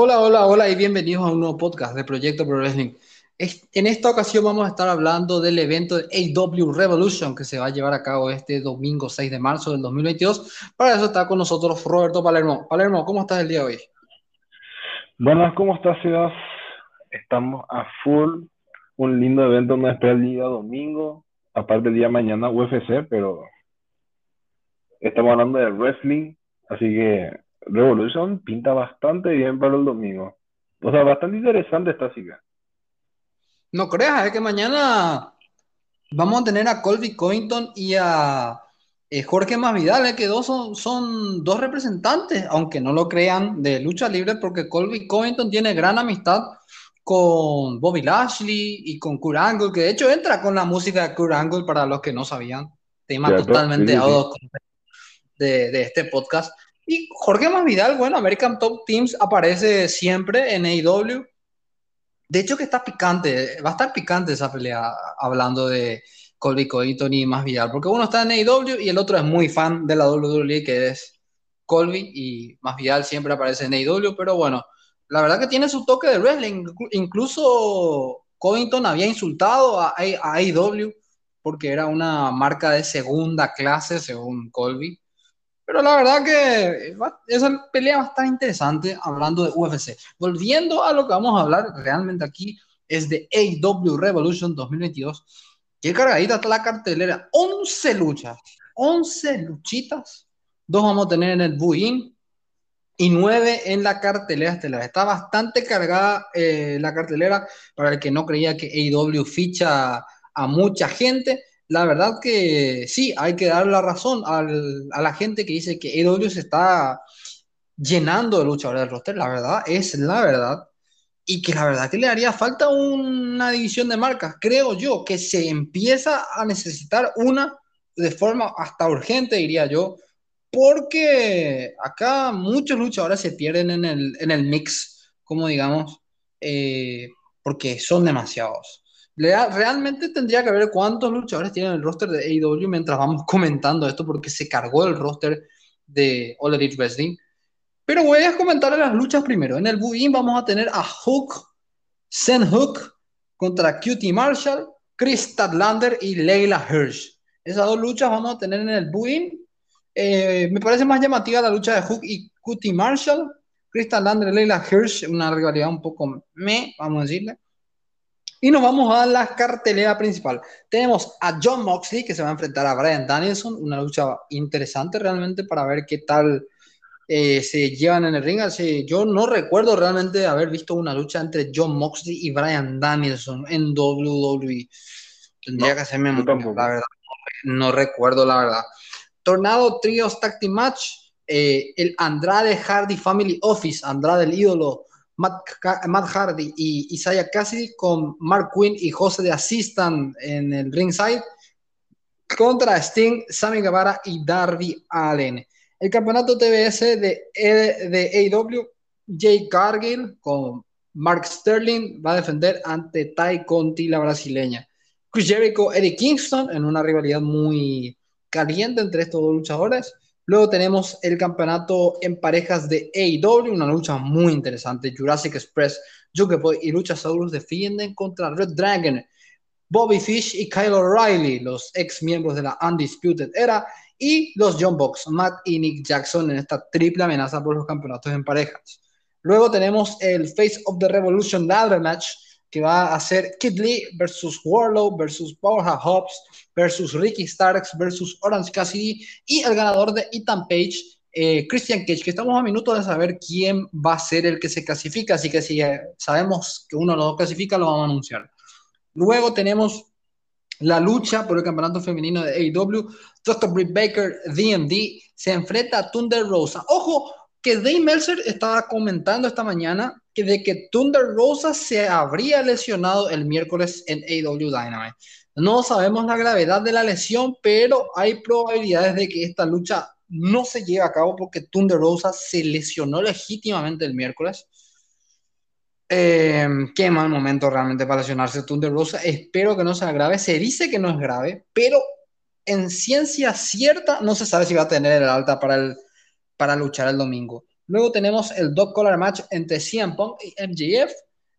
Hola, hola, hola y bienvenidos a un nuevo podcast de Proyecto Pro Wrestling. En esta ocasión vamos a estar hablando del evento de AW Revolution que se va a llevar a cabo este domingo 6 de marzo del 2022. Para eso está con nosotros Roberto Palermo. Palermo, ¿cómo estás el día de hoy? Buenas, ¿cómo estás, Ciudad? Estamos a full. Un lindo evento donde espera el día domingo. Aparte el día mañana UFC, pero estamos hablando de wrestling. Así que Revolution pinta bastante bien para el domingo. O sea, bastante interesante esta cita. No creas, es que mañana vamos a tener a Colby Covington y a eh, Jorge Masvidal, eh, que dos son, son dos representantes, aunque no lo crean, de lucha libre, porque Colby Covington tiene gran amistad con Bobby Lashley y con Kurt Angle, que de hecho entra con la música de Kurt Angle para los que no sabían. Tema totalmente De, de, este podcast. Y Jorge Masvidal, bueno, American Top Teams aparece siempre en AEW. De hecho que está picante, va a estar picante esa pelea hablando de Colby Covington y Masvidal, porque uno está en AEW y el otro es muy fan de la WWE, que es Colby, y Masvidal siempre aparece en AEW, pero bueno, la verdad que tiene su toque de wrestling. Incluso Covington había insultado a, a AEW porque era una marca de segunda clase, según Colby. Pero la verdad que esa pelea va a estar interesante hablando de UFC. Volviendo a lo que vamos a hablar realmente aquí, es de AW Revolution 2022. Qué cargadita está la cartelera. 11 luchas, 11 luchitas. Dos vamos a tener en el buy y 9 en la cartelera estelar. Está bastante cargada eh, la cartelera para el que no creía que AW ficha a mucha gente la verdad que sí, hay que dar la razón a la gente que dice que EW se está llenando de luchadores del roster. La verdad es la verdad. Y que la verdad que le haría falta una división de marcas. Creo yo que se empieza a necesitar una de forma hasta urgente, diría yo. Porque acá muchos luchadores se pierden en el, en el mix, como digamos, eh, porque son demasiados realmente tendría que ver cuántos luchadores tienen el roster de AEW mientras vamos comentando esto, porque se cargó el roster de All Elite Wrestling. Pero voy a comentar las luchas primero. En el Buin vamos a tener a Hook, Sen Hook contra Cutie Marshall, Chris Tadlander y Leila Hirsch. Esas dos luchas vamos a tener en el Buin. Eh, me parece más llamativa la lucha de Hook y Cutie Marshall. Chris Tadlander y Leila Hirsch, una rivalidad un poco me, vamos a decirle. Y nos vamos a la cartelera principal. Tenemos a John Moxley que se va a enfrentar a Brian Danielson, una lucha interesante realmente para ver qué tal eh, se llevan en el ring. Así, yo no recuerdo realmente haber visto una lucha entre John Moxley y Brian Danielson en WWE. Tendría que hacerme la verdad. No, recuerdo la verdad. Tornado Trios Tag Team Match. Eh, el Andrade Hardy Family Office, Andrade el ídolo Matt, Hardy y Isaiah Cassidy con Mark Quinn y José de Assistant en el ringside contra Sting, Sammy Guevara y Darby Allen. El campeonato TBS de, de AEW, Jay Cargill con Mark Sterling va a defender ante Tai Conti, la brasileña. Chris Jericho, Eddie Kingston en una rivalidad muy caliente entre estos dos luchadores. Luego tenemos el campeonato en parejas de AEW, una lucha muy interesante. Jurassic Express, Jungle Boy y Luchasaurus defienden contra Red Dragon, Bobby Fish y Kyle O'Reilly, los ex miembros de la Undisputed Era, y los John Box, Matt y Nick Jackson en esta triple amenaza por los campeonatos en parejas. Luego tenemos el Face of the Revolution Ladder Match, que va a ser Kid Lee versus Warlow versus Powerhouse Hobbs versus Ricky Starks versus Orange Cassidy y el ganador de Ethan Page, eh, Christian Cage, que estamos a minutos de saber quién va a ser el que se clasifica, así que si eh, sabemos que uno de los dos clasifica, lo vamos a anunciar. Luego tenemos la lucha por el campeonato femenino de AEW. Dr. Britt Baker, DMD, se enfrenta a Thunder Rosa. Ojo, que Dave Meltzer estaba comentando esta mañana de que Thunder Rosa se habría lesionado el miércoles en AW Dynamite. No sabemos la gravedad de la lesión, pero hay probabilidades de que esta lucha no se lleve a cabo porque Thunder Rosa se lesionó legítimamente el miércoles. Eh, qué mal momento realmente para lesionarse Thunder Rosa. Espero que no sea grave. Se dice que no es grave, pero en ciencia cierta no se sabe si va a tener el alta para el para luchar el domingo. Luego tenemos el dog collar match entre CM Punk y MJF,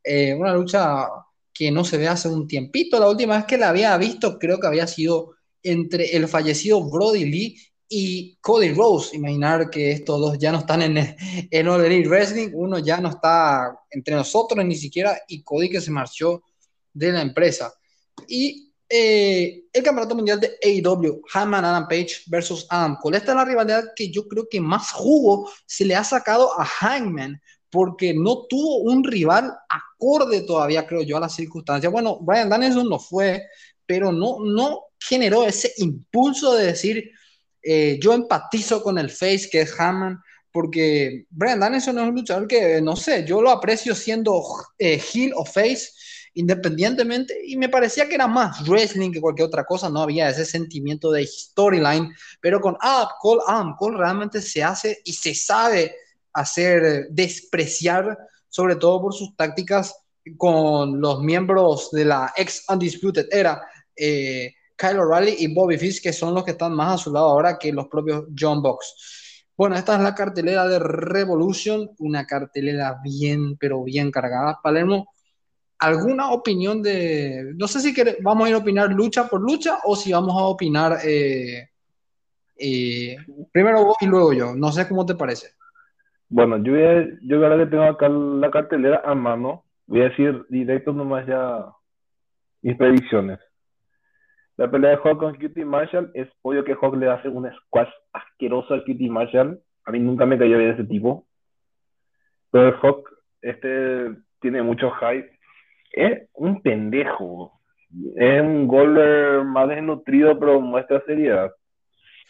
eh, una lucha que no se ve hace un tiempito. La última vez que la había visto creo que había sido entre el fallecido Brody Lee y Cody Rose. Imaginar que estos dos ya no están en, en All Elite Wrestling, uno ya no está entre nosotros ni siquiera, y Cody que se marchó de la empresa. Y eh, el campeonato mundial de AEW, Hangman Adam Page versus Adam Cole. Esta es la rivalidad que yo creo que más jugo se le ha sacado a Hangman, porque no tuvo un rival acorde todavía, creo yo, a las circunstancias. Bueno, Brian Danielson no fue, pero no, no generó ese impulso de decir, eh, yo empatizo con el face que es Hammond, porque Brian Danielson es un luchador que, no sé, yo lo aprecio siendo eh, heel o face independientemente y me parecía que era más wrestling que cualquier otra cosa, no había ese sentimiento de storyline, pero con Adam Cole, Adam Cole realmente se hace y se sabe hacer despreciar, sobre todo por sus tácticas con los miembros de la ex Undisputed era. Eh, Kyle O'Reilly y Bobby Fish, que son los que están más a su lado ahora que los propios John Box. Bueno, esta es la cartelera de Revolution, una cartelera bien, pero bien cargada. Palermo, ¿alguna opinión de... No sé si vamos a ir a opinar lucha por lucha o si vamos a opinar... Eh, eh, primero vos y luego yo. No sé cómo te parece. Bueno, yo, yo ahora que tengo acá la cartelera a mano, voy a decir directo nomás ya mis predicciones. La pelea de Hawk con Cutie Marshall es obvio que Hawk le hace un squash asqueroso a Cutie Marshall. A mí nunca me cayó bien ese tipo. Pero el Hawk este, tiene mucho hype. Es un pendejo. Es un goler más desnutrido, pero muestra seriedad.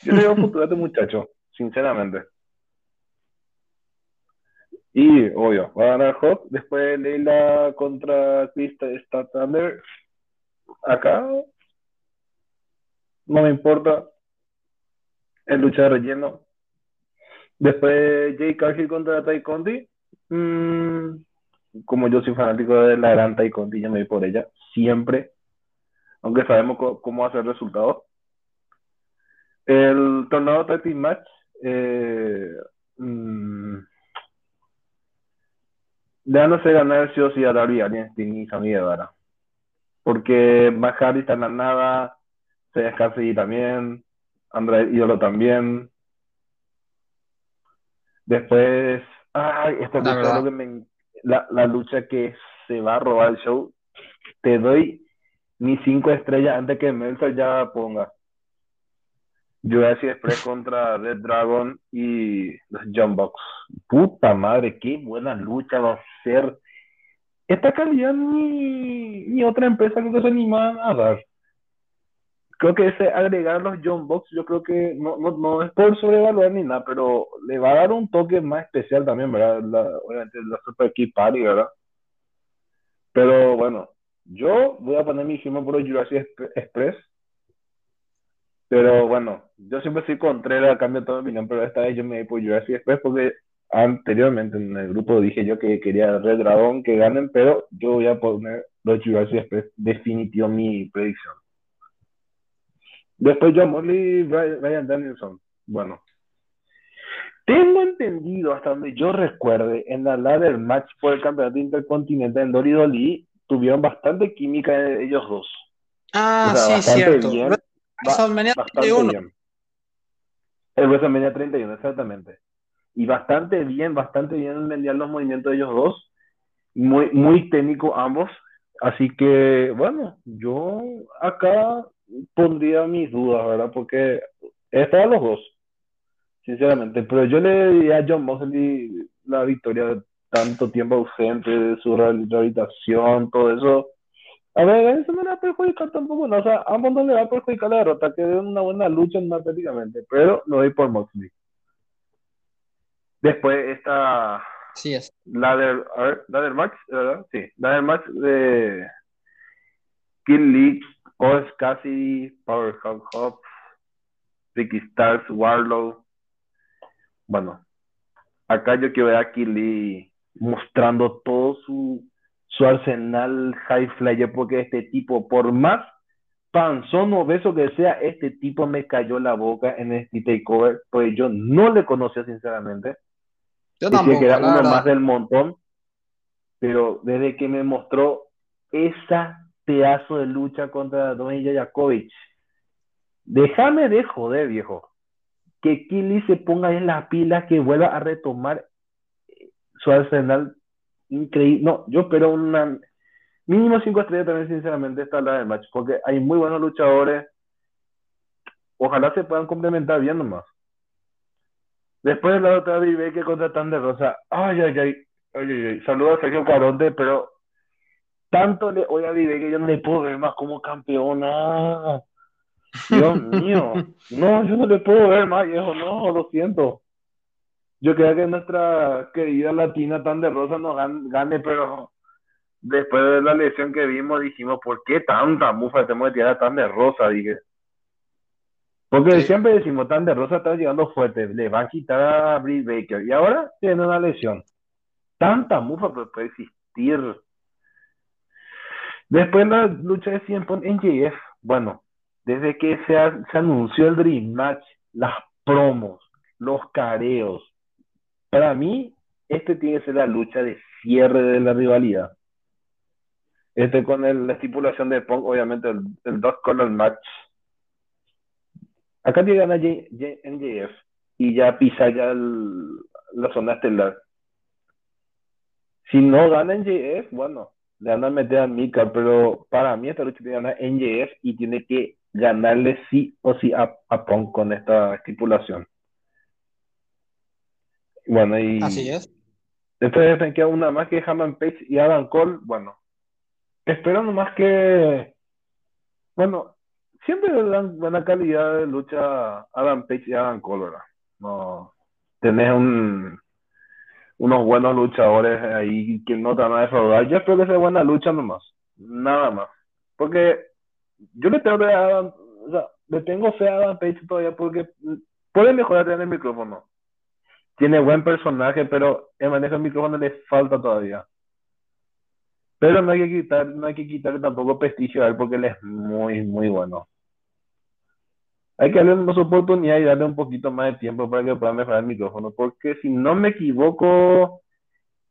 Yo le veo un futuro a este muchacho, sinceramente. Y, obvio, va a ganar Hawk. Después Leila contra Krista Thunder. Acá no me importa. El lucha de relleno. Después Jay Cargill contra Tai Conti. Mm, como yo soy fanático de la gran Conti, yo me voy por ella. Siempre. Aunque sabemos cómo a ser el resultado. El tornado Tag Match. Eh, mm, dándose ganar sí o sí a Darby y Sammy Guevara. Porque Mahari está en la nada Seiya Cassidy también, André Ídolo también. Después, ay, esto la, lo que me, la, la, lucha que se va a robar el show. Te doy mis cinco estrellas antes que Meltzer ya ponga. Jurassic Express contra Red Dragon y los John Box. Puta madre, qué buena lucha va a ser. Esta calidad ni, ni otra empresa que se anima a dar creo que ese agregar los John Box, yo creo que no, no, no, es por sobrevaluar ni nada, pero le va a dar un toque más especial también, ¿verdad? La, obviamente la Super Key Party, ¿verdad? Pero bueno, yo voy a poner mi firma por Jurassic Express. Pero bueno, yo siempre soy contrario a cambio de opinión, pero esta vez yo me voy por Jurassic Express porque anteriormente en el grupo dije yo que quería Red Dragon que ganen, pero yo voy a poner los Jurassic Express definitivo mi predicción. Después John Mosley Brian Danielson. Bueno. Tengo entendido, hasta donde yo recuerde, en la ladder match por el campeonato intercontinental en Doridoli, tuvieron bastante química ellos dos. Ah, sí, cierto. Bien, WrestleMania 31. El WrestleMania 31, exactamente. Y bastante bien, bastante bien vendían los movimientos de ellos dos. Muy, muy técnico ambos. Así que, bueno, yo acá pondría mis dudas, ¿verdad? Porque estaban los dos, sinceramente. Pero yo le diría a John Mosley la victoria de tanto tiempo ausente, de su rehabilitación, todo eso. A ver, eso no le va a perjudicar tampoco, no, o sea, a ambos no le va a perjudicar la derrota, que den una buena lucha prácticamente, pero lo doy por Mosley. Después está sí es. Ladder, Ladder Max, ¿verdad? Sí, Ladder Max de Kill League Oz Cassidy, Powerhouse Hobbs, Ricky Stars, Warlow. Bueno, acá yo quiero ver a Kili mostrando todo su, su arsenal high flyer, porque este tipo, por más panzón o beso que sea, este tipo me cayó la boca en este takeover, pues yo no le conocía sinceramente. Yo tampoco, que era uno más del montón, pero desde que me mostró esa pedazo de lucha contra Don Jakovic, déjame de joder, viejo. Que Kili se ponga en las pilas, que vuelva a retomar su arsenal increíble. No, yo espero una mínimo cinco estrellas también, sinceramente, esta la del match, porque hay muy buenos luchadores. Ojalá se puedan complementar bien nomás. Después de la otra que contra Tan Rosa. Ay, ay, ay. ay, ay, ay. Saludos a Sergio Caronte, pero tanto le oye a Vive que yo no le puedo ver más como campeona. Dios mío. No, yo no le puedo ver más, viejo. No, lo siento. Yo quería que nuestra querida latina Tan de Rosa nos gane, pero después de la lesión que vimos dijimos, ¿por qué tanta mufa tenemos que tirar Tan de Rosa? Dije. Porque siempre decimos, Tan de Rosa está llegando fuerte, le va a quitar a Britt Baker y ahora tiene una lesión. Tanta mufa pues, puede existir. Después la lucha de 100 Punk en JF, bueno, desde que se, se anunció el Dream Match, las promos, los careos, para mí, este tiene que ser la lucha de cierre de la rivalidad. Este con el- la estipulación de Punk, obviamente el, el Color Match. Acá te gana J- y ya pisa ya el- la zona estelar. Si no gana NJF, bueno, le van a meter a Mika, pero para mí esta lucha tiene que ganar NJF y tiene que ganarle sí o sí a, a Punk con esta estipulación. Bueno, y Así es. después queda una más que Hammond Page y Adam Cole. Bueno, espero nomás que. Bueno, siempre le dan buena calidad de lucha Adam Page y Adam Cole, ¿verdad? No, tenés un, unos buenos luchadores ahí que no te van a defraudar. Yo espero que sea buena lucha nomás, nada más. Porque yo le tengo fe a Adam, o sea, le tengo fe a Adam Page todavía porque puede mejorar en el micrófono. Tiene buen personaje, pero el manejo del micrófono le falta todavía. Pero no hay que quitar, no hay que quitarle tampoco prestigio a él porque él es muy, muy bueno. Hay que darle una oportunidad y darle un poquito más de tiempo para que pueda mejorar el micrófono. Porque si no me equivoco,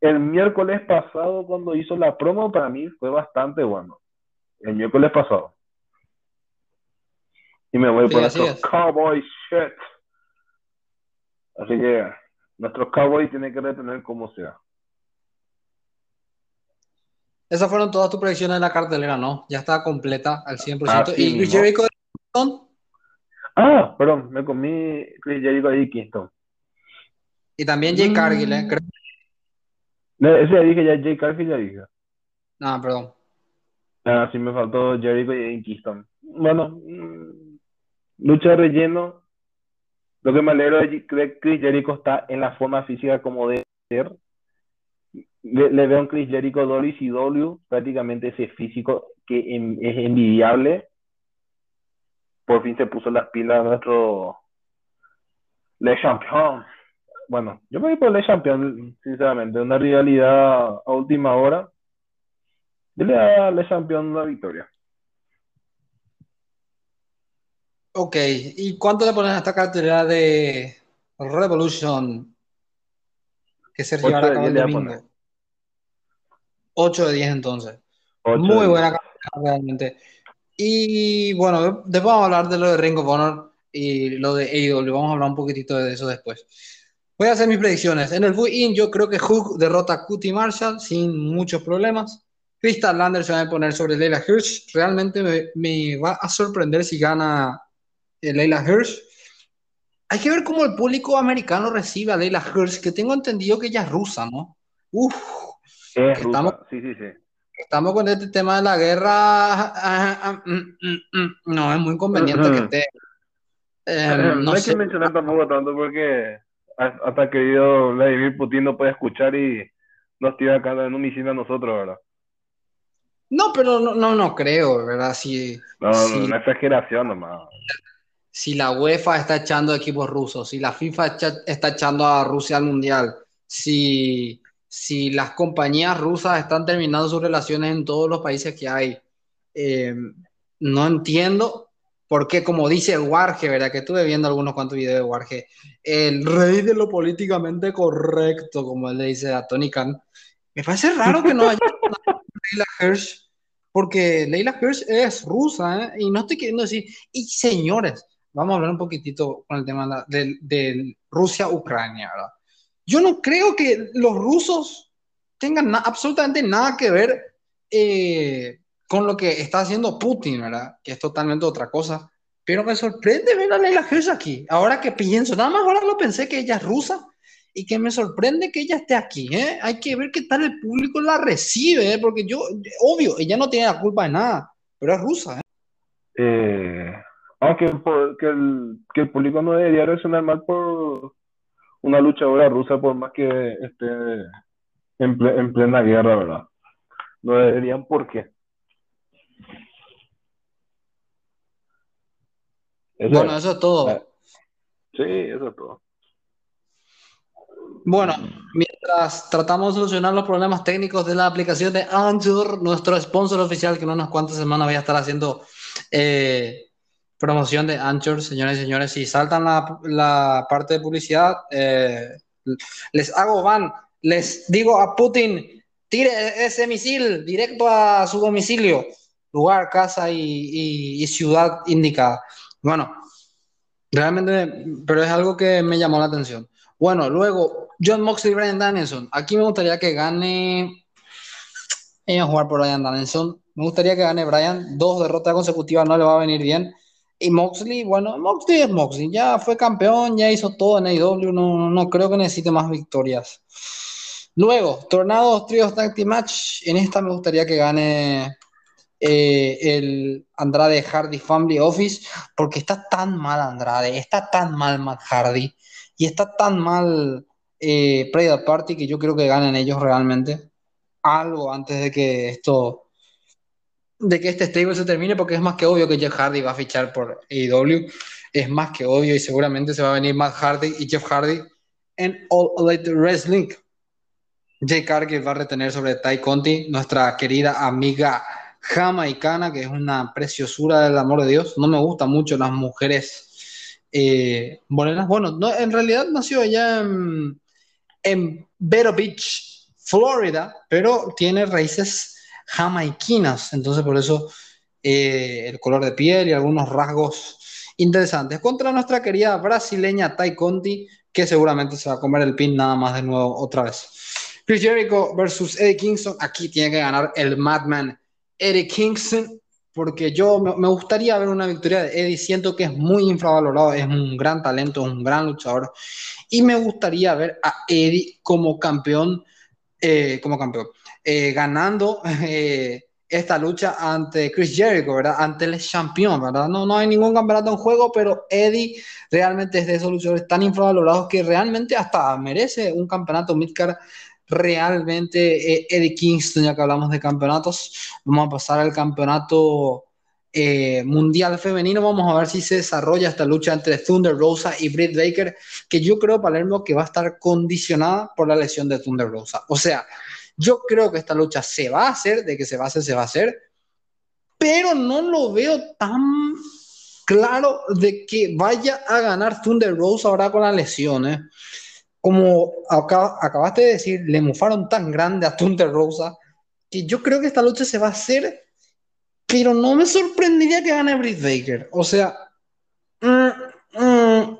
el miércoles pasado cuando hizo la promo para mí fue bastante bueno. El miércoles pasado. Y me voy Sí, por nuestro es. cowboy shit. Así que nuestro cowboy tiene que retener como sea. Esas fueron todas tus predicciones de la cartelera, ¿no? Ya está completa al 100%. Así ¿Y. Jericho? Ah, perdón, me comí Chris Jericho y Kingston. Y también Jay Mm. Cargill, ¿eh? Creo- No, ese ya dije, ya Jay Cargill ya dije. No, perdón. Ah, sí me faltó Jericho y Kingston. Bueno, mm, lucha de relleno. Lo que me alegro de que Chris Jericho está en la forma física como debe ser. Le, le veo a un Chris Jericho WCW, prácticamente ese físico que en- es envidiable. Por fin se puso las pilas nuestro Le Champion. Bueno, yo me voy por Le Champion, sinceramente. Una rivalidad a última hora. Yo le doy a Le Champion una victoria. Ok, ¿y cuánto le pones a esta cartelera de Revolution que se llevará a cabo el domingo? 8 de 10 entonces. Ocho Muy de buena diez. cartelera realmente. Y bueno, después vamos a hablar de lo de Ring of Honor y lo de AEW. Vamos a hablar un poquitito de eso después. Voy a hacer mis predicciones. En el Buy-In yo creo que Hook derrota a Cutie Marshall sin muchos problemas. Crystal Lander se va a poner sobre Leila Hirsch. Realmente me, me va a sorprender si gana eh, Leila Hirsch. Hay que ver cómo el público americano recibe a Leila Hirsch, que tengo entendido que ella es rusa, ¿no? Uf, Es Estamos- rusa, sí, sí, sí. Estamos con este tema de la guerra. ah, ah, mm, mm, mm. No, es muy conveniente que esté. Eh, no no hay sé. que mencionar tampoco tanto porque hasta querido Vladimir Putin no puede escuchar y nos tira acá en homicidio a nosotros, ¿verdad? No, pero no, no, no creo, ¿verdad? Si, No, no, una exageración nomás. si la UEFA está echando a equipos rusos, si la FIFA está echando a Rusia al Mundial, si, si las compañías rusas están terminando sus relaciones en todos los países que hay, eh, no entiendo porque como dice Warge, ¿verdad? Que estuve viendo algunos cuantos videos de Warge, el rey de lo políticamente correcto, como él le dice a Tony Khan, me parece raro que no haya Leila Hirsch, porque Leila Hirsch es rusa, ¿eh? y no estoy queriendo decir, y señores, vamos a hablar un poquitito con el tema de, Rusia-Ucrania, ¿verdad? Yo no creo que los rusos tengan absolutamente nada que ver eh, con lo que está haciendo Putin, ¿verdad? Que es totalmente otra cosa. Pero me sorprende ver a Leila Hirsch aquí. Ahora que pienso, nada más ahora lo pensé que ella es rusa y que me sorprende que ella esté aquí. ¿eh? Hay que ver qué tal el público la recibe, ¿eh? porque yo, obvio, ella no tiene la culpa de nada, pero es rusa. ¿eh? eh aunque que, el, que el público no debería reaccionar mal por una luchadora rusa, por más que esté en, en plena guerra, ¿verdad? No deberían, ¿por qué? bueno, eso es todo. Ah, sí, eso es todo. Bueno, mientras tratamos de solucionar los problemas técnicos de la aplicación de Anchor, nuestro sponsor oficial, que en unas cuantas semanas voy a estar haciendo eh, promoción de Anchor, señores y señores, si saltan la, parte de publicidad, eh, les hago van, les digo a Putin, tire ese misil directo a su domicilio, lugar, casa y ciudad indicada. Bueno, realmente, pero es algo que me llamó la atención. Bueno, luego, John Moxley y Brian Danielson. Aquí me gustaría que gane. Ella a jugar por Brian Danielson. Me gustaría que gane Brian. Dos derrotas consecutivas no le va a venir bien. Y Moxley, bueno, Moxley es Moxley. Ya fue campeón, ya hizo todo en AEW. No, no creo que necesite más victorias. Luego, Tornados Trios Tag Team Match. En esta me gustaría que gane eh, el Andrade Hardy Family Office, porque está tan mal Andrade, está tan mal Matt Hardy y está tan mal eh, Party que yo creo que ganen ellos realmente algo antes de que esto de que este stable se termine porque es más que obvio que Jeff Hardy va a fichar por AEW es más que obvio y seguramente se va a venir Matt Hardy y Jeff Hardy en All Elite Wrestling Jay Cargill va a retener sobre Tai Conti nuestra querida amiga jamaicana, que es una preciosura del amor de Dios. No me gustan mucho las mujeres eh. Bueno, no, en realidad nació allá en, en Vero Beach, Florida, pero tiene raíces jamaiquinas. Entonces, por eso eh, el color de piel y algunos rasgos interesantes. Contra nuestra querida brasileña Tai Conti, que seguramente se va a comer el pin nada más de nuevo otra vez. Chris Jericho versus Eddie Kingston. Aquí tiene que ganar el Madman Eric Kingston, porque yo me, gustaría ver una victoria de Eddie. Siento que es muy infravalorado, es un gran talento, un gran luchador. Y me gustaría ver a Eddie como campeón, eh, como campeón, eh, ganando eh, esta lucha ante Chris Jericho, ¿verdad? Ante el campeón, ¿verdad? No, no hay ningún campeonato en juego, pero Eddie realmente es de esos luchadores tan infravalorados que realmente hasta merece un campeonato midcard realmente eh, Eddie Kingston, ya que hablamos de campeonatos, vamos a pasar al campeonato eh, mundial femenino, vamos a ver si se desarrolla esta lucha entre Thunder Rosa y Britt Baker, que yo creo, Palermo, que va a estar condicionada por la lesión de Thunder Rosa. O sea, yo creo que esta lucha se va a hacer, de que se va a hacer, se va a hacer, pero no lo veo tan claro de que vaya a ganar Thunder Rosa ahora con la lesión, ¿eh? como acabaste de decir, le mufaron tan grande a Thunder Rosa que yo creo que esta lucha se va a hacer, pero no me sorprendería que gane Britt Baker. O sea, mm, mm,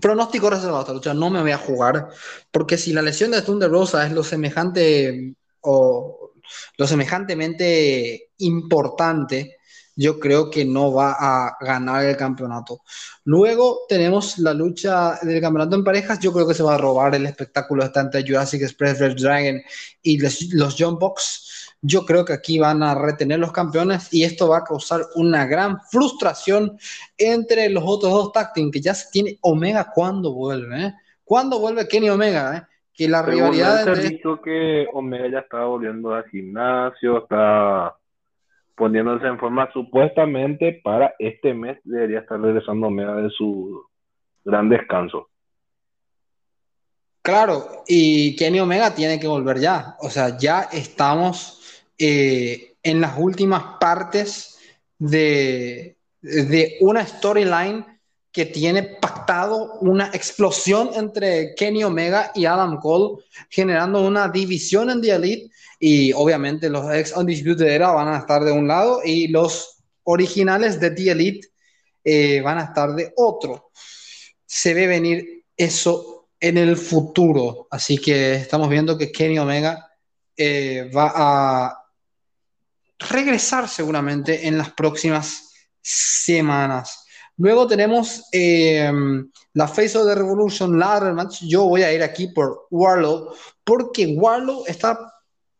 pronóstico reservado esta lucha, no me voy a jugar, porque si la lesión de Thunder Rosa es lo semejante o lo semejantemente importante, yo creo que no va a ganar el campeonato. Luego tenemos la lucha del campeonato en parejas. Yo creo que se va a robar el espectáculo esta entre Jurassic Express Red Dragon y los, los Box. Yo creo que aquí van a retener los campeones y esto va a causar una gran frustración entre los otros dos tag que ya se tiene Omega cuando vuelve. Eh? ¿Cuándo vuelve Kenny Omega? Eh? Que la rivalidad. Se dicho que Omega ya está volviendo al gimnasio, está poniéndose en forma supuestamente para este mes debería estar regresando Omega de su gran descanso. Claro, y Kenny Omega tiene que volver ya. O sea, ya estamos eh, en las últimas partes de, de una storyline que tiene pactado una explosión entre Kenny Omega y Adam Cole, generando una división en The Elite. Y obviamente los ex Undisputed Era van a estar de un lado y los originales de The Elite eh, van a estar de otro. Se ve venir eso en el futuro. Así que estamos viendo que Kenny Omega eh, va a regresar seguramente en las próximas semanas. Luego tenemos eh, la Face of the Revolution Ladder Match. Yo voy a ir aquí por Warlow, porque Warlow está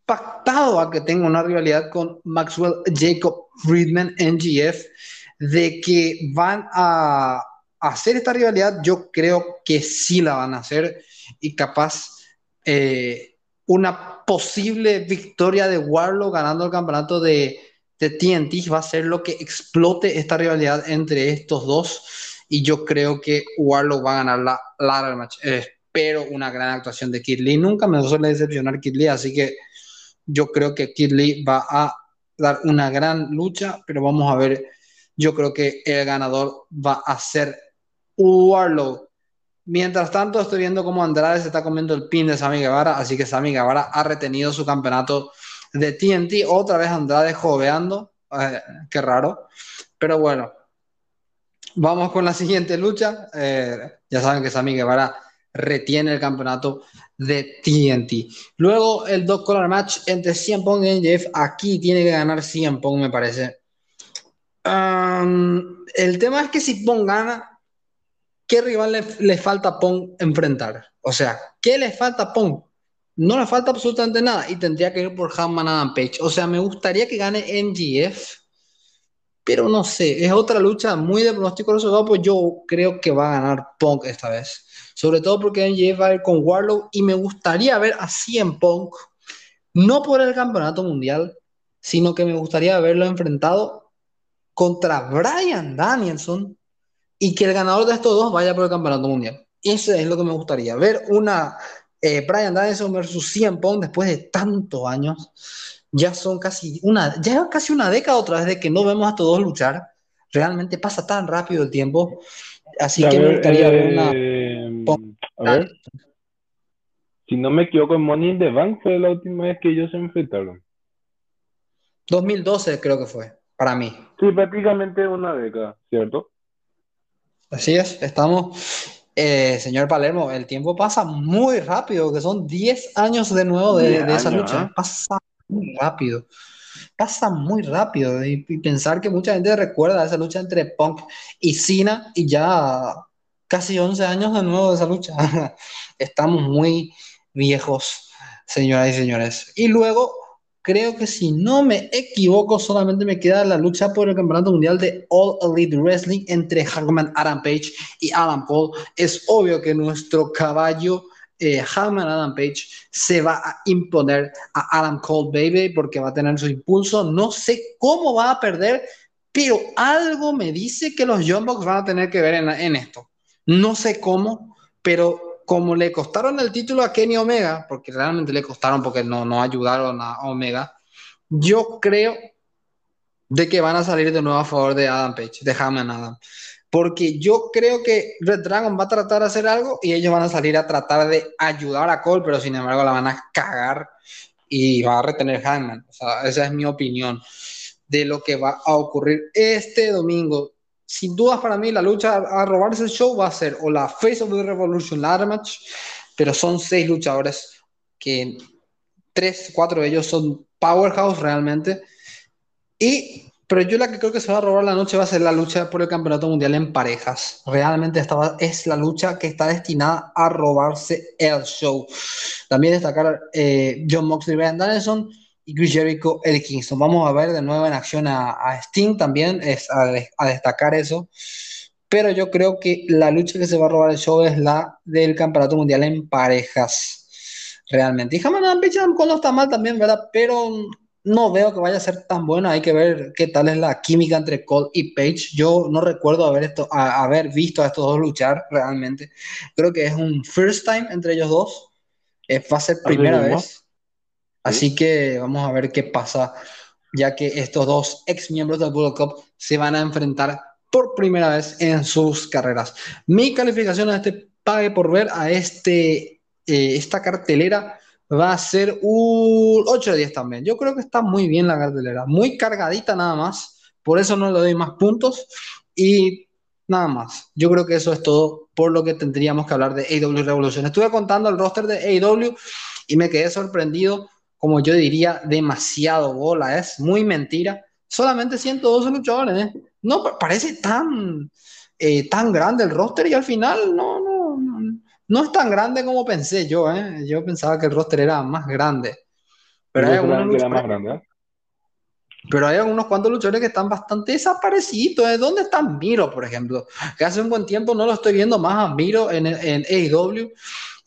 pactado a que tenga una rivalidad con Maxwell Jacob Friedman NGF, de que van a hacer esta rivalidad. Yo creo que sí la van a hacer y capaz eh, una posible victoria de Warlow ganando el campeonato de de TNT va a ser lo que explote esta rivalidad entre estos dos. Y yo creo que Warlock va a ganar la ladder match. espero una gran actuación de Kid Lee. Nunca me suele decepcionar Kid Lee, así que yo creo que Kid Lee va a dar una gran lucha, pero vamos a ver. Yo creo que el ganador va a ser Warlock. Mientras tanto, estoy viendo cómo Andrade se está comiendo el pin de Sammy Guevara, así que Sammy Guevara ha retenido su campeonato de TNT, otra vez Andrade joveando, eh, qué raro, pero bueno, vamos con la siguiente lucha, eh, ya saben que Sammy Guevara retiene el campeonato de TNT. Luego el dos color match entre CM Punk y NJF, aquí tiene que ganar CM Punk me parece. El tema es que si Punk gana, ¿qué rival le, falta a Punk enfrentar? O sea, ¿qué le falta a Punk? no le falta absolutamente nada y tendría que ir por Hanman Adam Page. O sea, me gustaría que gane NGF, pero no sé, es otra lucha muy de pronóstico reservado, pues yo creo que va a ganar Punk esta vez. Sobre todo porque NGF va a ir con Warlow y me gustaría ver así en Punk, no por el campeonato mundial, sino que me gustaría verlo enfrentado contra Brian Danielson y que el ganador de estos dos vaya por el campeonato mundial. Eso es lo que me gustaría, ver una eh, Brian Danielson versus CM Punk después de tantos años. Ya son casi una, ya casi una década otra vez de que no vemos a todos luchar. Realmente pasa tan rápido el tiempo. Así que me gustaría ver una. Eh, a ver. Si no me equivoco, en Money in the Bank fue la última vez que ellos se enfrentaron. 2012 creo que fue, para mí. Sí, prácticamente una década, ¿cierto? Así es, estamos eh, señor Palermo, el tiempo pasa muy rápido, que son 10 años de nuevo de, esa lucha. ¿eh? Pasa muy rápido. Pasa muy rápido. Y, pensar que mucha gente recuerda esa lucha entre Punk y Cena y ya casi 11 años de nuevo de esa lucha. Estamos muy viejos, señoras y señores. Y luego creo que si no me equivoco, solamente me queda la lucha por el campeonato mundial de All Elite Wrestling entre Hangman Adam Page y Adam Cole. Es obvio que nuestro caballo eh, Hangman Adam Page se va a imponer a Adam Cole, baby, porque va a tener su impulso. No sé cómo va a perder, pero algo me dice que los Young Bucks van a tener que ver en esto. No sé cómo, pero como le costaron el título a Kenny Omega, porque realmente le costaron porque no, no ayudaron a Omega, yo creo de que van a salir de nuevo a favor de Adam Page, de Hammond Adam. Porque yo creo que Red Dragon va a tratar de hacer algo y ellos van a salir a tratar de ayudar a Cole, pero sin embargo la van a cagar y va a retener Hangman. O sea, esa es mi opinión de lo que va a ocurrir este domingo sin dudas para mí la lucha a robarse el show va a ser o la Face of the Revolution Ladder Match, pero son seis luchadores que tres, cuatro de ellos son powerhouse realmente. Y, pero yo la que creo que se va a robar la noche va a ser la lucha por el campeonato mundial en parejas. Realmente esta es la lucha que está destinada a robarse el show. También destacar eh, John Moxley y Brian Danielson y Chris Jericho, Eddie Kingston. Vamos a ver de nuevo en acción a, Sting también, es a, destacar eso. Pero yo creo que la lucha que se va a robar el show es la del campeonato mundial en parejas, realmente. Y Hammond no está mal también, ¿verdad? Pero no veo que vaya a ser tan bueno. Hay que ver qué tal es la química entre Cole y Page. Yo no recuerdo haber, esto, haber visto a estos dos luchar realmente. Creo que es un first time entre ellos dos. Eh, va a ser primera vez. Así que vamos a ver qué pasa, ya que estos dos ex miembros del World Cup se van a enfrentar por primera vez en sus carreras. Mi calificación a este pague por ver, a este, eh, esta cartelera, va a ser un 8 de 10 también. Yo creo que está muy bien la cartelera, muy cargadita nada más, por eso no le doy más puntos y nada más. Yo creo que eso es todo por lo que tendríamos que hablar de AW Revolution. Estuve contando el roster de AW y me quedé sorprendido, como yo diría, demasiado bola, es muy mentira. Solamente 112 luchadores, ¿eh? no parece tan, eh, tan grande el roster y al final no, no, no, no es tan grande como pensé yo, ¿eh? Yo pensaba que el roster era más grande. Pero hay, algunos más grande, ¿eh? pero hay algunos cuantos luchadores que están bastante desaparecidos. ¿eh? ¿Dónde está Miro, por ejemplo? Que hace un buen tiempo no lo estoy viendo más a Miro en, en AEW.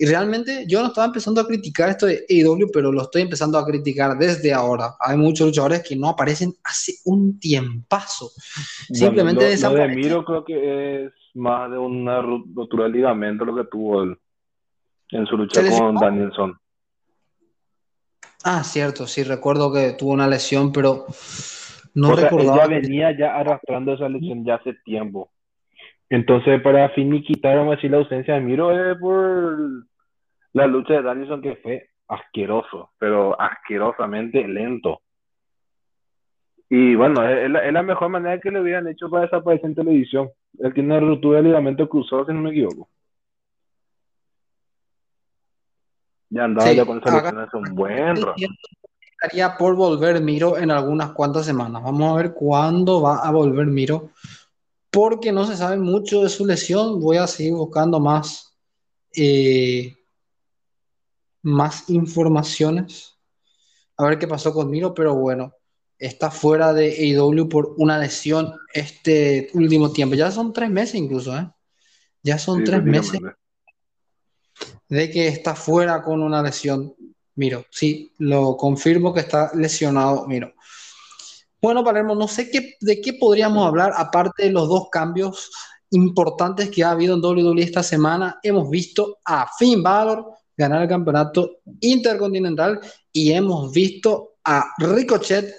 Y realmente yo no estaba empezando a criticar esto de AEW, pero lo estoy empezando a criticar desde ahora. Hay muchos luchadores que no aparecen hace un tiempazo. Simplemente desaparecen. Lo de Miro creo que es más de una rotura de ligamento lo que tuvo él en su lucha con Danielson. Ah, cierto, sí, recuerdo que tuvo una lesión, pero no recordaba. Ella venía ya arrastrando esa lesión ya hace tiempo. Entonces, para finiquitar, vamos a decir, la ausencia de Miro es por la lucha de Danielson que fue asqueroso, pero asquerosamente lento. Y bueno, es, la, mejor manera que le hubieran hecho para desaparecer en televisión. Él tiene una ruptura de ligamento cruzado, si no me equivoco. Ya andaba ya con esa hace un buen rato. Estaría por volver Miro en algunas cuantas semanas. Vamos a ver cuándo va a volver Miro. Porque no se sabe mucho de su lesión. Voy a seguir buscando más, eh, más informaciones. A ver qué pasó con Miro, pero bueno está fuera de AEW por una lesión este último tiempo. Ya son tres meses incluso, ¿eh? Ya son tres meses de que está fuera con una lesión. Miro, sí, lo confirmo que está lesionado, Miro. Bueno, Palermo, no sé qué, de qué podríamos hablar, aparte de los dos cambios importantes que ha habido en WWE esta semana. Hemos visto a Finn Balor ganar el campeonato intercontinental y hemos visto a Ricochet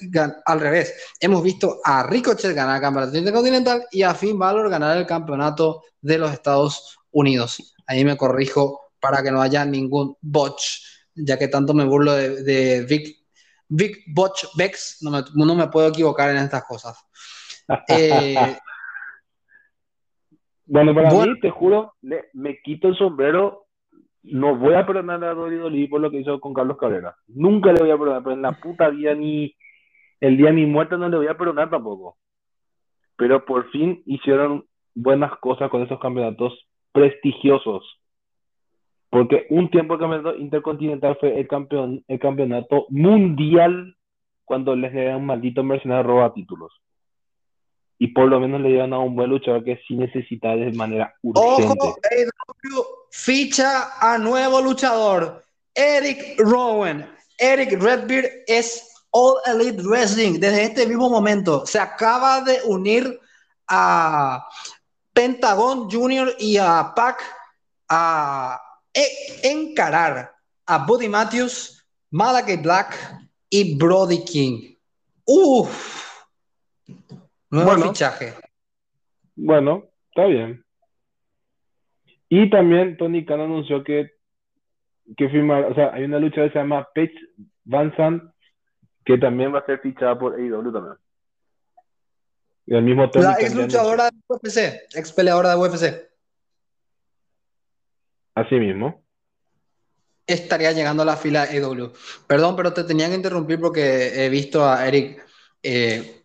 al revés. Hemos visto a Ricochet ganar el campeonato intercontinental y a Finn Balor ganar el campeonato de los Estados Unidos. Ahí me corrijo para que no haya ningún botch, ya que tanto me burlo de, Vic, Vic Botch Bex, no me, no me, puedo equivocar en estas cosas. Eh, bueno, para mí, te juro, me quito el sombrero no voy a perdonar a Dolly por lo que hizo con Carlos Cabrera. Nunca le voy a perdonar, pero en la puta vida ni el día de mi muerte no le voy a perdonar tampoco. Pero por fin hicieron buenas cosas con esos campeonatos prestigiosos. Porque un tiempo el campeonato intercontinental fue el, campeón, el campeonato mundial cuando les un maldito mercenario roba títulos. Y por lo menos le dieron a un buen luchador que sí necesita de manera urgente. Ojo, ficha a nuevo luchador, Eric Rowan. Eric Redbeard es All Elite Wrestling desde este mismo momento. Se acaba de unir a Pentagon Junior y a Pac a e, encarar a Buddy Matthews, Malachi Black y Brody King. Uf, nuevo fichaje. Bueno, está bien. Y también Tony Khan anunció que, que firmar, o sea, hay una lucha que se llama Paige Van Sant, que también va a ser fichada por AEW también. Y el mismo Tony La ex luchadora de UFC, ex peleadora de UFC. Así mismo. Estaría llegando a la fila de AEW. Perdón, pero te tenía que interrumpir porque he visto a Eric eh,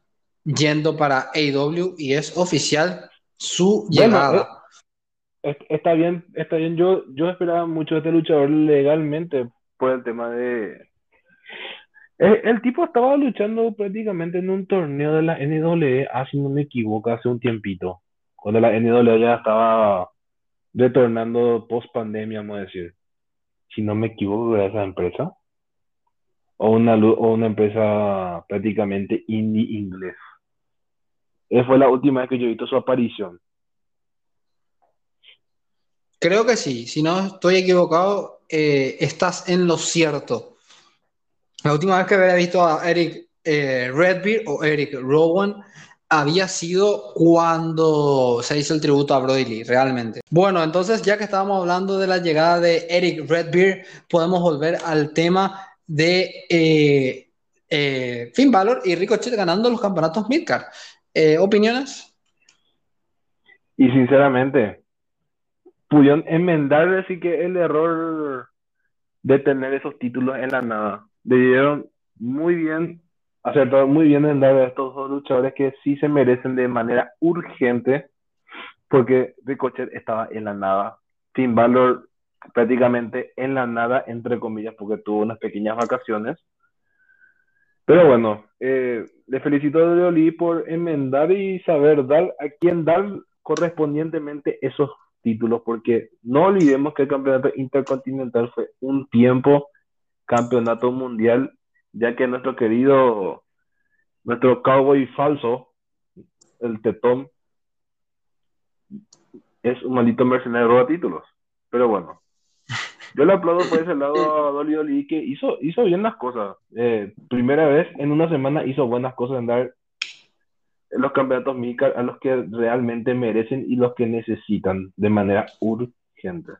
yendo para AEW y es oficial su llegada. Eh, está bien, está bien. Yo, yo esperaba mucho de este luchador legalmente por el tema de. El, tipo estaba luchando prácticamente en un torneo de la NWA, ah, si no me equivoco, hace un tiempito. Cuando la NWA ya estaba retornando post pandemia, vamos a decir. Si no me equivoco, era esa empresa. O una, o una empresa prácticamente indie inglés. Esa fue la última vez que yo he visto su aparición. Creo que sí, si no estoy equivocado, eh, estás en lo cierto. La última vez que había visto a Eric eh, Redbeard o Eric Rowan había sido cuando se hizo el tributo a Brody Lee, realmente. Bueno, entonces ya que estábamos hablando de la llegada de Eric Redbeard, podemos volver al tema de eh, eh, Finn Balor y Ricochet ganando los campeonatos Midcard. Eh, ¿Opiniones? Y sinceramente, pudieron enmendar así que el error de tener esos títulos en la nada. Debieron muy bien, acertar muy bien en dar a estos dos luchadores que sí se merecen de manera urgente, porque Ricochet estaba en la nada. Finn Balor prácticamente en la nada, entre comillas, porque tuvo unas pequeñas vacaciones. Pero bueno, eh, le felicito a Leoli por enmendar y saber dar a quién dar correspondientemente esos títulos, porque no olvidemos que el campeonato intercontinental fue un tiempo campeonato mundial, ya que nuestro querido, nuestro cowboy falso, el Tetón, es un maldito mercenario de títulos. Pero bueno, yo le aplaudo por ese lado a Dolly Dolly que hizo, hizo bien las cosas. Eh, primera vez en una semana hizo buenas cosas en dar los campeonatos MICAR a los que realmente merecen y los que necesitan de manera urgente.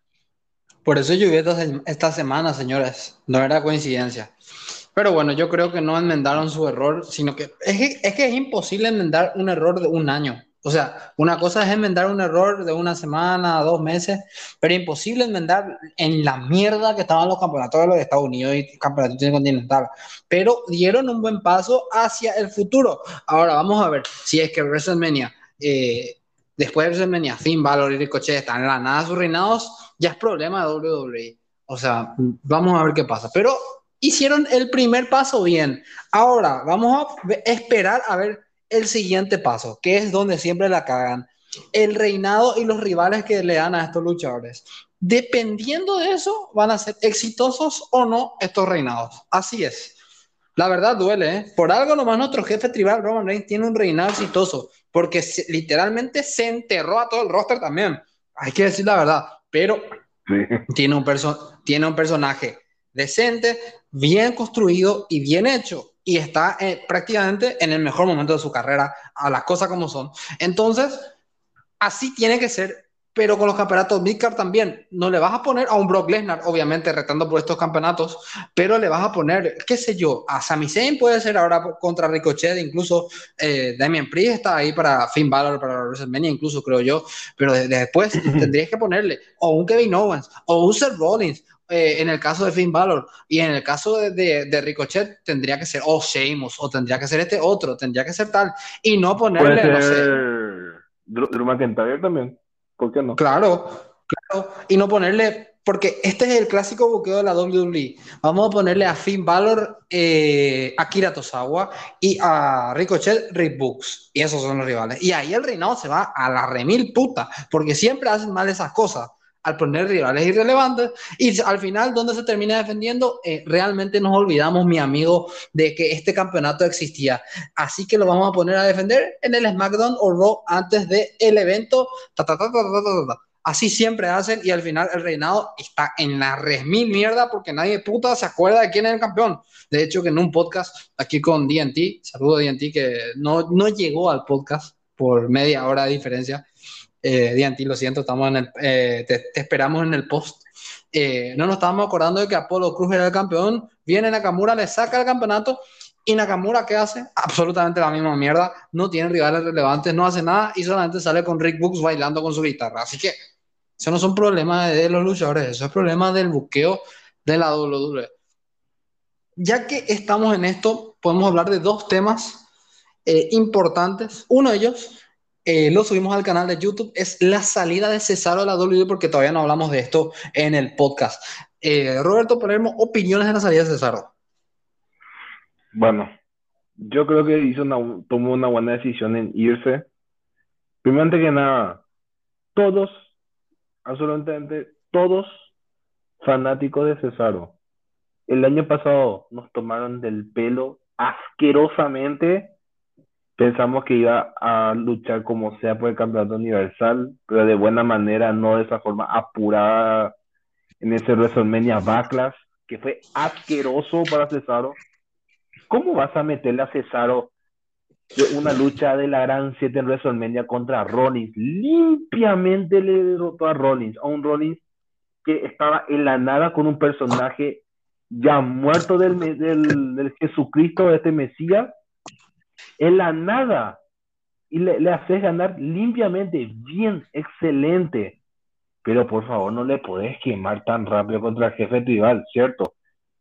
Por eso llovió esta semana, señores. No era coincidencia. Pero bueno, yo creo que no enmendaron su error, sino que es, que es, que es imposible enmendar un error de un año. O sea, una cosa es enmendar un error de una semana, dos meses, pero imposible enmendar en la mierda que estaban los campeonatos de los Estados Unidos y campeonatos continental. Pero dieron un buen paso hacia el futuro. Ahora vamos a ver si es que WrestleMania, eh, después de WrestleMania, Finn Balor y Ricochet están en la nada sus reinados, ya es problema de WWE. O sea, vamos a ver qué pasa. Pero hicieron el primer paso bien. Ahora vamos a esperar a ver el siguiente paso, que es donde siempre la cagan. El reinado y los rivales que le dan a estos luchadores. Dependiendo de eso, van a ser exitosos o no estos reinados. Así es. La verdad duele, ¿eh? Por algo nomás nuestro jefe tribal, Roman Reigns, tiene un reinado exitoso, porque literalmente se enterró a todo el roster también. Hay que decir la verdad, pero tiene, un tiene un personaje decente, bien construido y bien hecho y está eh, prácticamente en el mejor momento de su carrera, a las cosas como son. Entonces, así tiene que ser, pero con los campeonatos midcard también. No le vas a poner a un Brock Lesnar, obviamente, retando por estos campeonatos, pero le vas a poner, qué sé yo, a Sami Zayn puede ser ahora contra Ricochet, incluso eh, Damien Priest está ahí para Finn Balor, para WrestleMania, incluso creo yo, pero después tendrías que ponerle o un Kevin Owens, o un Seth Rollins, eh, en el caso de Finn Balor y en el caso de, de, Ricochet tendría que ser o oh, Sheamus o tendría que ser este otro, tendría que ser tal y no ponerle, no sé. Drew McIntyre también, ¿por qué no? Claro, claro, y no ponerle, porque este es el clásico buqueo de la WWE. Vamos a ponerle a Finn Balor, eh, a Kira Tosawa y a Ricochet Rick Books, y esos son los rivales. Y ahí el reinado se va a la remil puta, porque siempre hacen mal esas cosas al poner rivales irrelevantes y al final, ¿dónde se termina defendiendo? Eh, realmente nos olvidamos, mi amigo, de que este campeonato existía. Así que lo vamos a poner a defender en el SmackDown o Raw antes del el evento. Así siempre hacen y al final el reinado está en la resmil mierda porque nadie puta se acuerda de quién es el campeón. De hecho, que en un podcast aquí con DNT, saludo a que no, no llegó al podcast por media hora de diferencia, eh, Dianti, lo siento, estamos en el, eh, te, esperamos en el post. Eh, no nos estábamos acordando de que Apolo Cruz era el campeón, viene Nakamura, le saca el campeonato y Nakamura, ¿qué hace? Absolutamente la misma mierda, no tiene rivales relevantes, no hace nada y solamente sale con Rick Books bailando con su guitarra. Así que eso no son problemas de los luchadores, eso es problema del buqueo de la WWE. Ya que estamos en esto, podemos hablar de dos temas importantes. Uno de ellos eh, lo subimos al canal de YouTube, es la salida de Cesaro a la WWE, porque todavía no hablamos de esto en el podcast. Eh, Roberto, ponemos opiniones de la salida de Cesaro. Bueno, yo creo que hizo una, tomó una buena decisión en irse. Primero que nada, todos, absolutamente todos fanáticos de Cesaro, el año pasado nos tomaron del pelo asquerosamente Pensamos que iba a luchar como sea por el campeonato universal, pero de buena manera, no de esa forma apurada en ese WrestleMania Backlash, que fue asqueroso para Cesaro. ¿Cómo vas a meterle a Cesaro una lucha de la gran 7 en WrestleMania contra Rollins. Limpiamente le derrotó a Rollins, a un Rollins que estaba en la nada con un personaje ya muerto del, del, del Jesucristo, de este Mesías, en la nada. Y le, le haces ganar limpiamente, bien, excelente. Pero por favor, no le podés quemar tan rápido contra el jefe tribal, ¿cierto?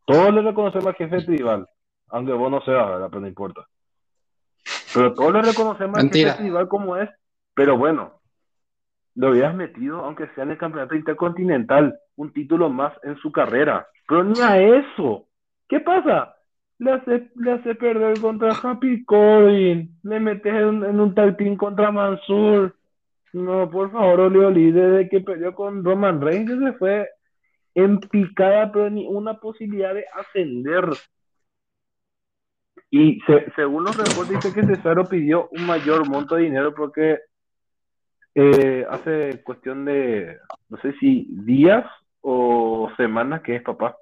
Todos le reconocemos al jefe tribal, aunque vos no seas, ¿verdad? Pero no importa. Pero todos le reconocemos al jefe tribal como es. Pero bueno, lo hubieras metido, aunque sea en el campeonato intercontinental, un título más en su carrera. Pero ni a eso. ¿Qué pasa? Le hace, le hace perder contra Happy Corbin. Le metes en, en un tag contra Mansur. No, por favor, Oli desde que perdió con Roman Reigns se fue en picada, pero ni una posibilidad de ascender. Y según los reportes dice que Cesaro pidió un mayor monto de dinero porque eh, hace cuestión de, no sé si días o semanas que es papá.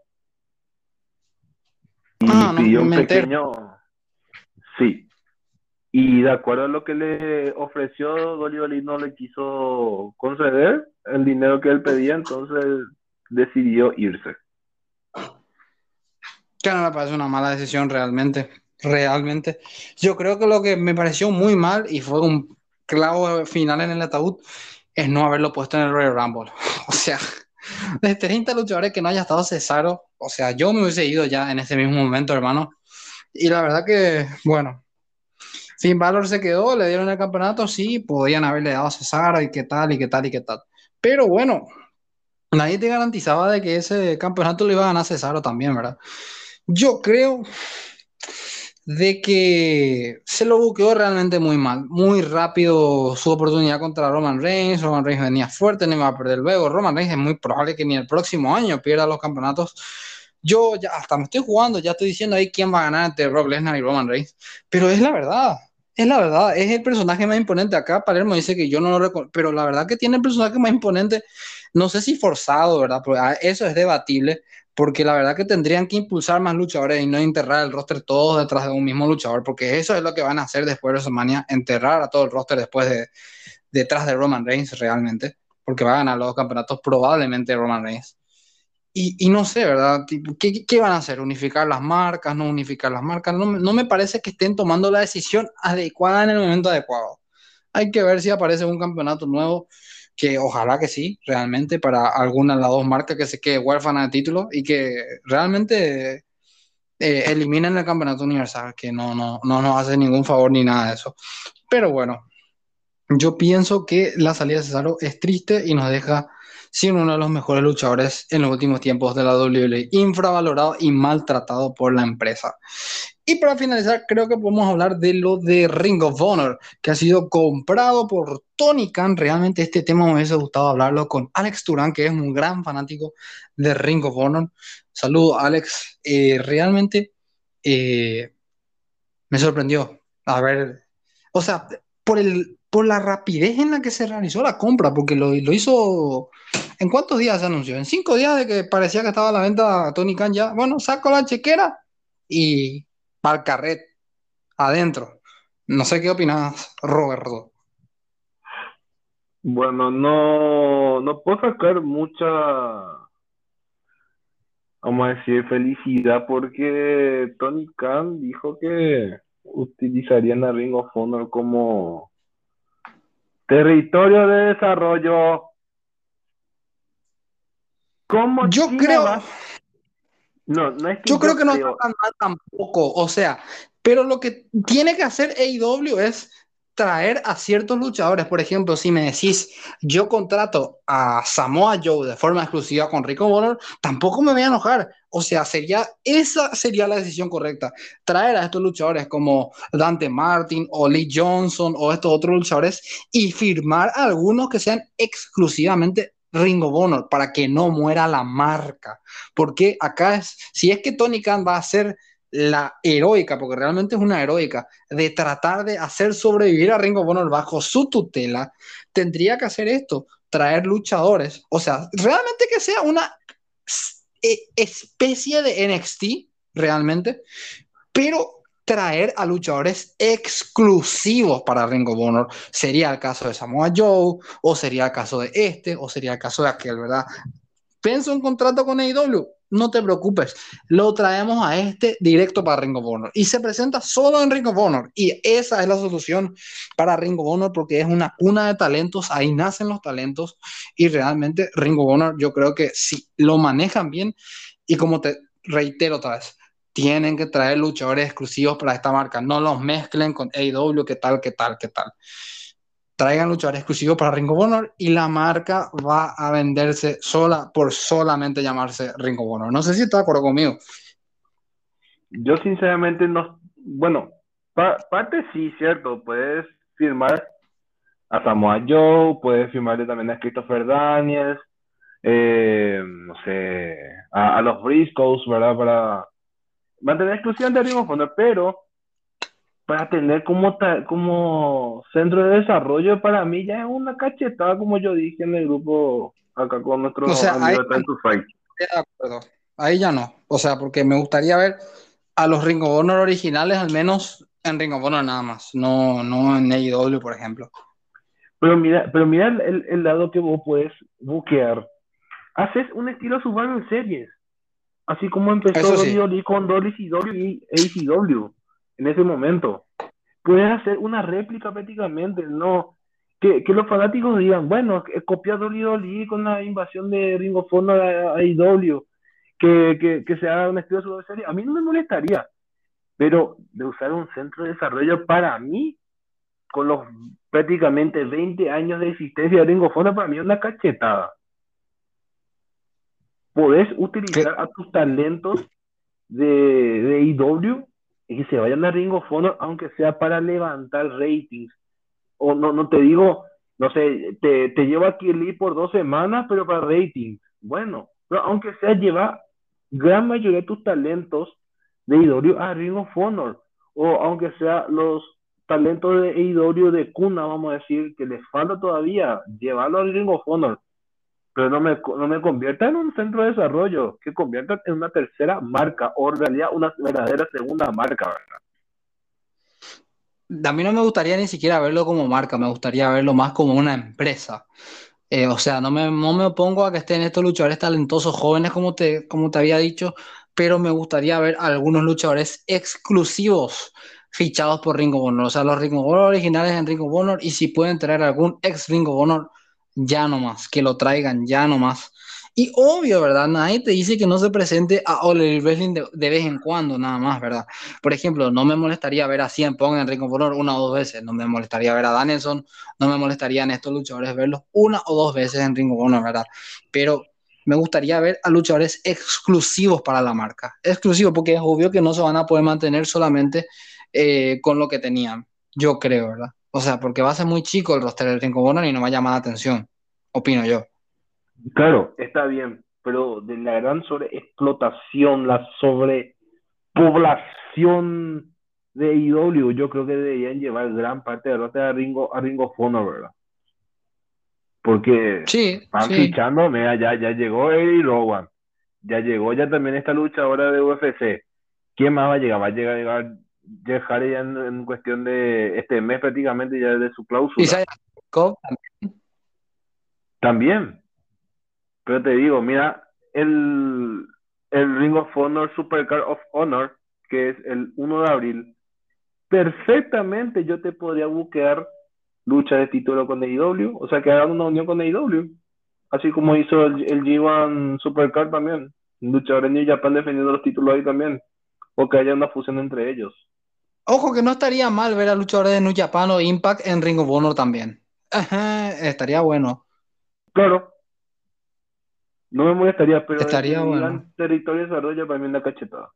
Y ah, pidió un pequeño... Sí, y de acuerdo a lo que le ofreció, Dolly no le quiso conceder el dinero que él pedía, entonces decidió irse. Que no me parece una mala decisión realmente, realmente. Yo creo que lo que me pareció muy mal y fue un clavo final en el ataúd es no haberlo puesto en el Royal Rumble. O sea, de 30 luchadores que no haya estado Cesaro, o sea, yo me hubiese ido ya en ese mismo momento, hermano. Y la verdad que, bueno, Finn Balor se quedó, le dieron el campeonato, sí, podían haberle dado a Cesaro y qué tal, y qué tal, y qué tal. Pero bueno, nadie te garantizaba de que ese campeonato lo iba a ganar Cesaro también, ¿verdad? Yo creo de que se lo buqueó realmente muy mal, muy rápido su oportunidad contra Roman Reigns, Roman Reigns venía fuerte, no iba a perder luego, Roman Reigns es muy probable que ni el próximo año pierda los campeonatos yo ya hasta me estoy jugando, ya estoy diciendo ahí quién va a ganar entre Rob Lesnar y Roman Reigns, pero es la verdad, es la verdad, es el personaje más imponente. Acá Palermo dice que yo no lo reconozco, pero la verdad que tiene el personaje más imponente, no sé si forzado, ¿verdad? Porque ah, eso es debatible, porque la verdad que tendrían que impulsar más luchadores y no enterrar el roster todos detrás de un mismo luchador, porque eso es lo que van a hacer después de WrestleMania, enterrar a todo el roster después de detrás de Roman Reigns realmente, porque va a ganar los campeonatos probablemente Roman Reigns. Y, no sé, ¿verdad? ¿Qué, ¿Qué, van a hacer? ¿Unificar las marcas? ¿No unificar las marcas? No, no, me parece que estén tomando la decisión adecuada en el momento adecuado. Hay que ver si aparece un campeonato nuevo, que ojalá que sí, realmente, para alguna de las dos marcas que se quede huérfana de título y que realmente eh, eliminen el campeonato universal, que no, no, no nos hace ningún favor ni nada de eso. Pero bueno, yo pienso que la salida de Cesaro es triste y nos deja sin uno de los mejores luchadores en los últimos tiempos de la WWE, infravalorado y maltratado por la empresa. Y para finalizar, creo que podemos hablar de lo de Ring of Honor, que ha sido comprado por Tony Khan. Realmente este tema me hubiese gustado hablarlo con Alex Turán, que es un gran fanático de Ring of Honor. Saludos, Alex. Eh, realmente eh, me sorprendió. A ver, o sea, por, el, por la rapidez en la que se realizó la compra, porque lo, lo hizo ¿En cuántos días se anunció? En cinco días de que parecía que estaba a la venta Tony Khan ya. Bueno, saco la chequera y para el carret adentro. No sé qué opinas, Roberto. Bueno, no, no puedo sacar mucha, vamos a decir, felicidad porque Tony Khan dijo que utilizarían la Ring of Honor como territorio de desarrollo yo creo. No, no es que yo, creo que no está tan mal tampoco. O sea, pero lo que tiene que hacer AEW es traer a ciertos luchadores. Por ejemplo, si me decís, yo contrato a Samoa Joe de forma exclusiva con Rico Bonner, tampoco me voy a enojar. O sea, sería, esa sería la decisión correcta. Traer a estos luchadores como Dante Martin o Lee Johnson o estos otros luchadores y firmar a algunos que sean exclusivamente Ringo Bonor para que no muera la marca. Porque acá es, si es que Tony Khan va a ser la heroica, porque realmente es una heroica, de tratar de hacer sobrevivir a Ringo Bonor bajo su tutela, tendría que hacer esto, traer luchadores, o sea, realmente que sea una e, especie de NXT, realmente, pero traer a luchadores exclusivos para Ring of Honor. Sería el caso de Samoa Joe, o sería el caso de este, o sería el caso de aquel, ¿verdad? Pienso un contrato con AEW, no te preocupes, lo traemos a este directo para Ring of Honor. Y se presenta solo en Ring of Honor. Y esa es la solución para Ring of Honor porque es una cuna de talentos, ahí nacen los talentos. Y realmente Ring of Honor yo creo que si lo manejan bien y como te reitero otra vez, tienen que traer luchadores exclusivos para esta marca, no los mezclen con AEW, qué tal, qué tal, qué tal. Traigan luchadores exclusivos para Ring of Honor y la marca va a venderse sola por solamente llamarse Ring of Honor. No sé si está de acuerdo conmigo. Yo sinceramente no, bueno, parte sí, cierto, puedes firmar a Samoa Joe, puedes firmarle también a Christopher Daniels, eh, no sé, a, a los Briscoes, ¿verdad? Para mantener exclusión de Ring of Honor, pero para tener como, como centro de desarrollo para mí ya es una cachetada, como yo dije en el grupo acá con nuestros o sea, ahí, Fight. De acuerdo. Ahí ya no. O sea, porque me gustaría ver a los Ring of Honor originales, al menos en Ring of Honor nada más, no, no en AEW, por ejemplo. Pero mira, pero mira el, el lado que vos puedes buquear. Haces un estilo Survival Series. Así como empezó sí. con Dolly y ACW en ese momento. Puedes hacer una réplica prácticamente, no. Que, que los fanáticos digan, bueno, copia Dolly con la invasión de Ring of Honor a AEW, que, que, que se haga un estilo de serie. A mí no me molestaría, pero de usar un centro de desarrollo para mí, con los prácticamente 20 años de existencia de Ring of Honor, para mí es una cachetada podés utilizar a tus talentos de, de IW y que se vayan a Ring of Honor, aunque sea para levantar ratings. O no, no te digo, no sé, te, te lleva aquí el por dos semanas, pero para ratings. Bueno, pero aunque sea, lleva gran mayoría de tus talentos de IW a Ring of Honor. O aunque sea los talentos de IW de cuna, vamos a decir, que les falta todavía, llevarlo a Ring of Honor pero no me, no me convierta en un centro de desarrollo, que convierta en una tercera marca o en realidad una verdadera segunda marca, ¿verdad? A mí no me gustaría ni siquiera verlo como marca, me gustaría verlo más como una empresa. Eh, o sea, no me, no me opongo a que estén estos luchadores talentosos jóvenes, como te, como te había dicho, pero me gustaría ver algunos luchadores exclusivos fichados por Ring of Honor. O sea, los Ring of Honor originales en Ring of Honor y si pueden traer algún ex Ring of Honor ya no más, que lo traigan ya no más. Y obvio, ¿verdad? Nadie te dice que no se presente a Ole Wrestling de, vez en cuando, nada más, ¿verdad? Por ejemplo, no me molestaría ver a Cien Pong en Ring of Honor una o dos veces, no me molestaría ver a Danielson, no me molestaría en estos luchadores verlos una o dos veces en Ring of Honor, ¿verdad? Pero me gustaría ver a luchadores exclusivos para la marca. Exclusivos, porque es obvio que no se van a poder mantener solamente eh, con lo que tenían, yo creo, ¿verdad? O sea, porque va a ser muy chico el roster del Ring of Honor y no va a llamar la atención, opino yo. Claro, está bien, pero de la gran sobreexplotación, la sobrepoblación de IW, yo creo que deberían llevar gran parte del roster a Ringo, a Ringo Honor, ¿verdad? Porque sí, van fichando, mira, ya, ya llegó Eddie Rowan, ya llegó ya también esta lucha ahora de UFC. ¿Quién más va a llegar? Va a llegar, a llegar Jeff Hardy ya en, cuestión de este mes prácticamente ya de su cláusula. ¿Y también. Pero te digo, mira, el, el Ring of Honor Supercar of Honor, que es el 1 de abril, perfectamente yo te podría buquear lucha de título con AEW, o sea que hagan una unión con AEW, así como hizo el, el G1 Supercar también, luchador en New Japan defendiendo los títulos ahí también, o que haya una fusión entre ellos. Ojo que no estaría mal ver a luchadores de New Japan o Impact en Ring of Honor también. estaría bueno. Claro. No me molestaría, pero estaría bueno. territorio de desarrollo para mí una cachetada.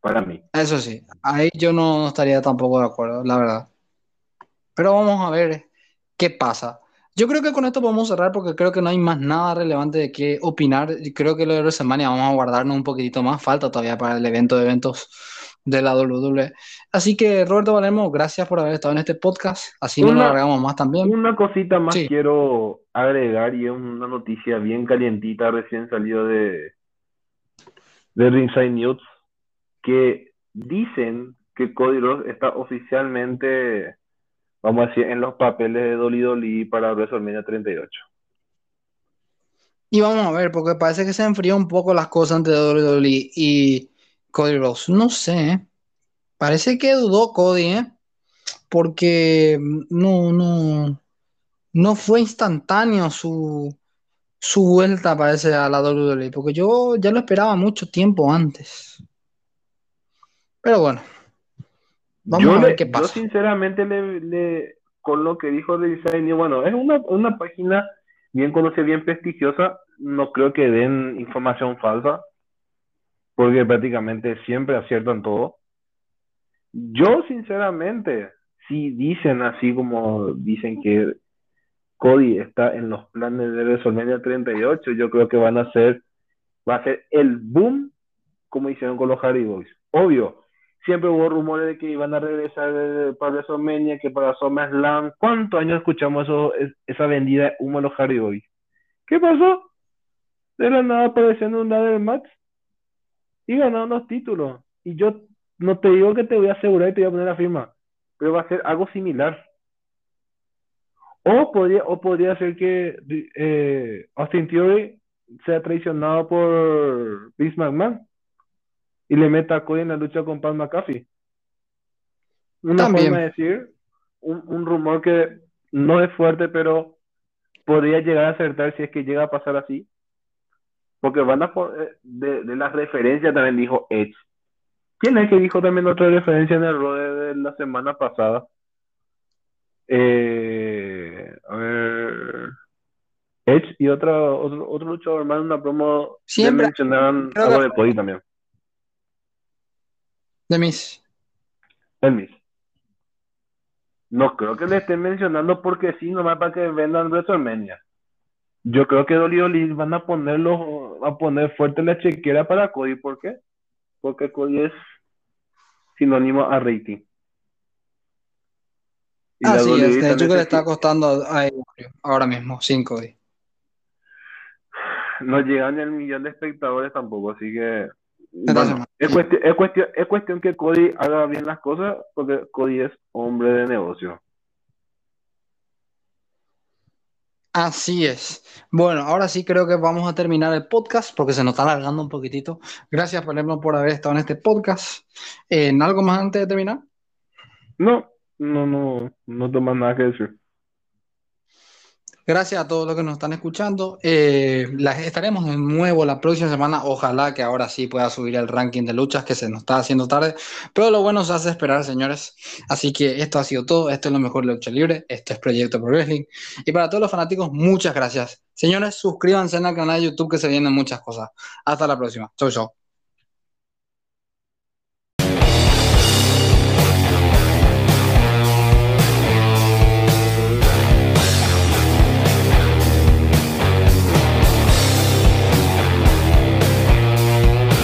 Para mí. Eso sí, ahí yo no estaría tampoco de acuerdo, la verdad. Pero vamos a ver qué pasa. Yo creo que con esto podemos cerrar porque creo que no hay más nada relevante de qué opinar. Creo que lo de WrestleMania vamos a guardarnos un poquitito más. Falta todavía para el evento de eventos de la WWE. Así que, Roberto Valermo, gracias por haber estado en este podcast. Así no lo alargamos más también. Una cosita más quiero agregar y es una noticia bien calientita recién salió de, de Ringside News que dicen que Cody Rhodes está oficialmente, vamos a decir, en los papeles de Dolly Dolly para WrestleMania 38. Y vamos a ver, porque parece que se enfrió un poco las cosas entre WWE y Cody Rhodes. No sé, ¿eh? parece que dudó Cody, ¿eh? porque no, no, no fue instantáneo su, su vuelta, parece, a la WWE, porque yo ya lo esperaba mucho tiempo antes. Pero bueno, vamos yo a ver le- qué Yo pasa. sinceramente le, le- con lo que dijo de Design, bueno, es una, una página bien conocida, bien prestigiosa, no creo que den información falsa, porque prácticamente siempre aciertan todo. Yo sinceramente, si dicen así como dicen que Cody está en los planes de WrestleMania 38, yo creo que van a ser, va a ser el boom como hicieron con los Hardy Boys. Obvio, siempre hubo rumores de que iban a regresar eh, para WrestleMania, que para SummerSlam. ¿Cuántos años escuchamos eso, es- esa vendida de humo de los Hardy Boys? ¿Qué pasó? De la nada apareciendo un ladder match y ganando los títulos. Y yo no te digo que te voy a asegurar y te voy a poner la firma, pero va a ser algo similar. O podría, o podría ser que eh, Austin Theory sea traicionado por Vince McMahon y le meta a Cody en la lucha con Pat McAfee. Una También. forma de decir, un, un rumor que no es fuerte, pero podría llegar a acertar si es que llega a pasar así. Porque van a po- eh, de, de las referencias también dijo Edge. ¿Quién es que dijo también otra referencia en el Raw de, la semana pasada? Eh, a ver. Edge y otra, otro, otro luchador en una promo Siempre- mencionaban algo de Cody también. De mis. Elmis. No creo que le estén mencionando porque sí, nomás para que vendan WrestleMania. Yo creo que Dolly Dolly van a ponerlo, a poner fuerte la chequera para Cody. ¿Por qué? Porque Cody es sinónimo a rating. Y Así WWE es, de hecho que le está costando a ahora mismo, 5 días. no llegan al millón de espectadores tampoco, así que Entonces, bueno, es cuestión, es cuestión, es cuestión que Cody haga bien las cosas, porque Cody es hombre de negocio. Así es. Bueno, ahora sí creo que vamos a terminar el podcast porque se nos está alargando un poquitito. Gracias, ejemplo, por haber estado en este podcast. Eh, ¿En algo más antes de terminar? No, no, no, no tomas nada que decir. Gracias a todos los que nos están escuchando. Eh, estaremos de nuevo la próxima semana. Ojalá que ahora sí pueda subir el ranking de luchas que se nos está haciendo tarde. Pero lo bueno se hace esperar, señores. Así que esto ha sido todo. Esto es lo mejor de lucha libre. Esto es Proyecto Pro Wrestling. Y para todos los fanáticos, muchas gracias. Señores, suscríbanse al canal de YouTube que se vienen muchas cosas. Hasta la próxima. Chau, chau.